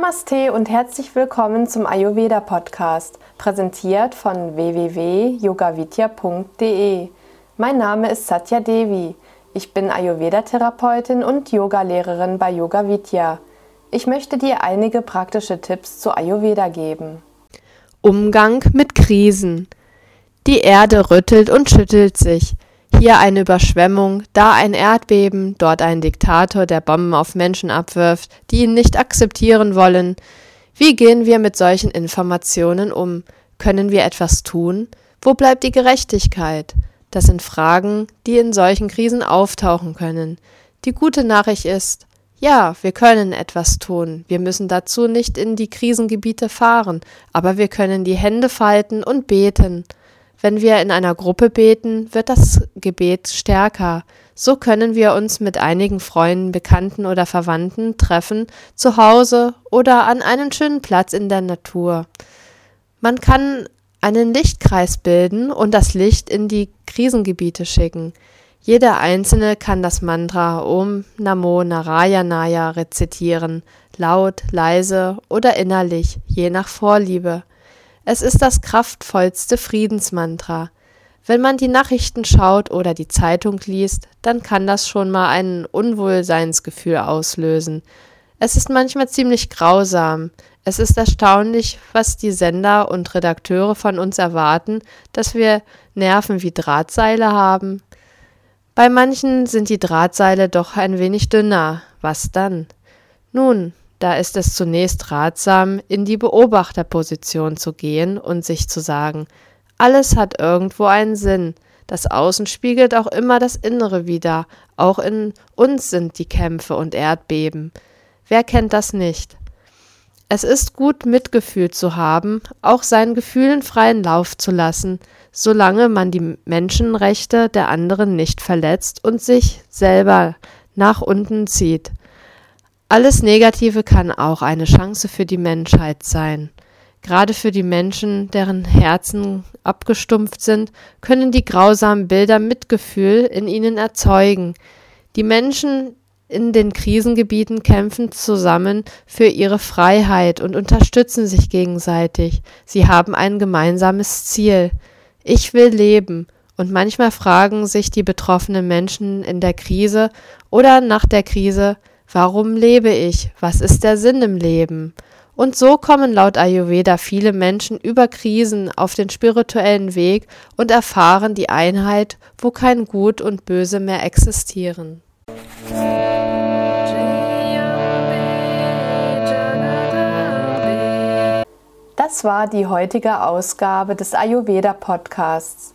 Namaste und herzlich willkommen zum Ayurveda Podcast, präsentiert von www.yogavidya.de. Mein Name ist Satya Devi. Ich bin Ayurveda-Therapeutin und Yogalehrerin bei Yoga Vidya. Ich möchte dir einige praktische Tipps zu Ayurveda geben. Umgang mit Krisen. Die Erde rüttelt und schüttelt sich. Hier eine Überschwemmung, da ein Erdbeben, dort ein Diktator, der Bomben auf Menschen abwirft, die ihn nicht akzeptieren wollen. Wie gehen wir mit solchen Informationen um? Können wir etwas tun? Wo bleibt die Gerechtigkeit? Das sind Fragen, die in solchen Krisen auftauchen können. Die gute Nachricht ist, ja, wir können etwas tun. Wir müssen dazu nicht in die Krisengebiete fahren, aber wir können die Hände falten und beten. Wenn wir in einer Gruppe beten, wird das Gebet stärker. So können wir uns mit einigen Freunden, Bekannten oder Verwandten treffen, zu Hause oder an einen schönen Platz in der Natur. Man kann einen Lichtkreis bilden und das Licht in die Krisengebiete schicken. Jeder Einzelne kann das Mantra Om Namo Narayanaya rezitieren, laut, leise oder innerlich, je nach Vorliebe. Es ist das kraftvollste Friedensmantra. Wenn man die Nachrichten schaut oder die Zeitung liest, dann kann das schon mal ein Unwohlseinsgefühl auslösen. Es ist manchmal ziemlich grausam. Es ist erstaunlich, was die Sender und Redakteure von uns erwarten, dass wir Nerven wie Drahtseile haben. Bei manchen sind die Drahtseile doch ein wenig dünner. Was dann? Nun, da ist es zunächst ratsam, in die Beobachterposition zu gehen und sich zu sagen, alles hat irgendwo einen Sinn, das Außen spiegelt auch immer das Innere wider, auch in uns sind die Kämpfe und Erdbeben. Wer kennt das nicht? Es ist gut, Mitgefühl zu haben, auch seinen Gefühlen freien Lauf zu lassen, solange man die Menschenrechte der anderen nicht verletzt und sich selber nach unten zieht. Alles Negative kann auch eine Chance für die Menschheit sein. Gerade für die Menschen, deren Herzen abgestumpft sind, können die grausamen Bilder Mitgefühl in ihnen erzeugen. Die Menschen in den Krisengebieten kämpfen zusammen für ihre Freiheit und unterstützen sich gegenseitig. Sie haben ein gemeinsames Ziel. Ich will leben. Und manchmal fragen sich die betroffenen Menschen in der Krise oder nach der Krise, Warum lebe ich? Was ist der Sinn im Leben? Und so kommen laut Ayurveda viele Menschen über Krisen auf den spirituellen Weg und erfahren die Einheit, wo kein Gut und Böse mehr existieren. Das war die heutige Ausgabe des Ayurveda Podcasts.